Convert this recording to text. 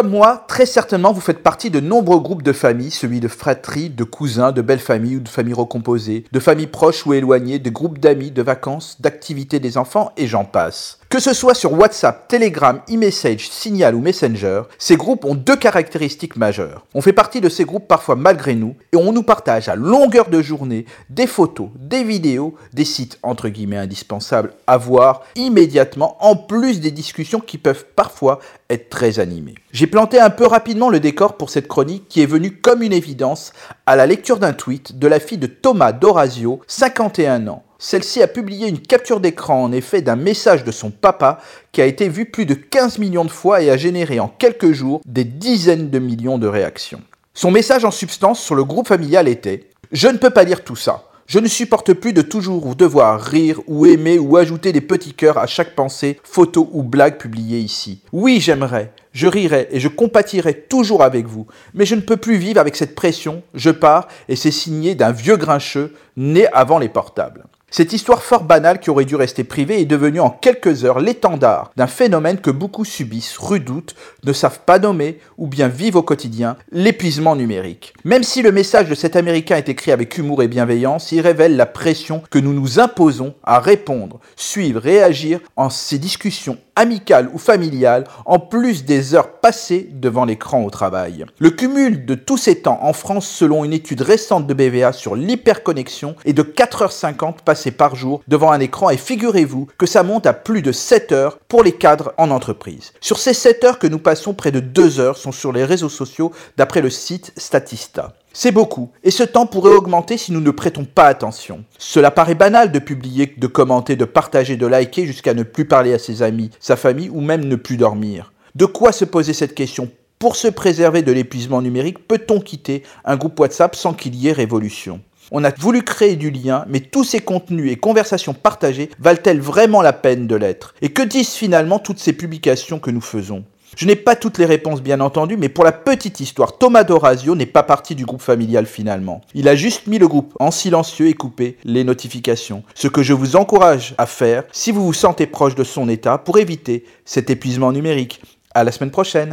Comme moi, très certainement, vous faites partie de nombreux groupes de familles, celui de fratries, de cousins, de belles familles ou de familles recomposées, de familles proches ou éloignées, de groupes d'amis, de vacances, d'activités des enfants, et j'en passe. Que ce soit sur WhatsApp, Telegram, e-message, Signal ou Messenger, ces groupes ont deux caractéristiques majeures. On fait partie de ces groupes parfois malgré nous et on nous partage à longueur de journée des photos, des vidéos, des sites entre guillemets indispensables à voir immédiatement en plus des discussions qui peuvent parfois être très animées. J'ai planté un peu rapidement le décor pour cette chronique qui est venue comme une évidence à la lecture d'un tweet de la fille de Thomas Dorazio, 51 ans celle-ci a publié une capture d'écran en effet d'un message de son papa qui a été vu plus de 15 millions de fois et a généré en quelques jours des dizaines de millions de réactions. Son message en substance sur le groupe familial était ⁇ Je ne peux pas lire tout ça. Je ne supporte plus de toujours devoir rire ou aimer ou ajouter des petits cœurs à chaque pensée, photo ou blague publiée ici. Oui, j'aimerais, je rirai et je compatirai toujours avec vous, mais je ne peux plus vivre avec cette pression, je pars et c'est signé d'un vieux grincheux né avant les portables. Cette histoire fort banale qui aurait dû rester privée est devenue en quelques heures l'étendard d'un phénomène que beaucoup subissent, redoutent, ne savent pas nommer ou bien vivent au quotidien, l'épuisement numérique. Même si le message de cet Américain est écrit avec humour et bienveillance, il révèle la pression que nous nous imposons à répondre, suivre, réagir en ces discussions amicales ou familiales, en plus des heures passées devant l'écran au travail. Le cumul de tous ces temps en France, selon une étude récente de BVA sur l'hyperconnexion, est de 4h50 passées par jour devant un écran et figurez-vous que ça monte à plus de 7 heures pour les cadres en entreprise. Sur ces 7 heures que nous passons, près de 2 heures sont sur les réseaux sociaux d'après le site Statista. C'est beaucoup, et ce temps pourrait augmenter si nous ne prêtons pas attention. Cela paraît banal de publier, de commenter, de partager, de liker jusqu'à ne plus parler à ses amis, sa famille ou même ne plus dormir. De quoi se poser cette question? Pour se préserver de l'épuisement numérique, peut-on quitter un groupe WhatsApp sans qu'il y ait révolution? On a voulu créer du lien, mais tous ces contenus et conversations partagées valent-elles vraiment la peine de l'être? Et que disent finalement toutes ces publications que nous faisons? Je n'ai pas toutes les réponses bien entendu, mais pour la petite histoire, Thomas Dorazio n'est pas parti du groupe familial finalement. Il a juste mis le groupe en silencieux et coupé les notifications. Ce que je vous encourage à faire si vous vous sentez proche de son état pour éviter cet épuisement numérique. À la semaine prochaine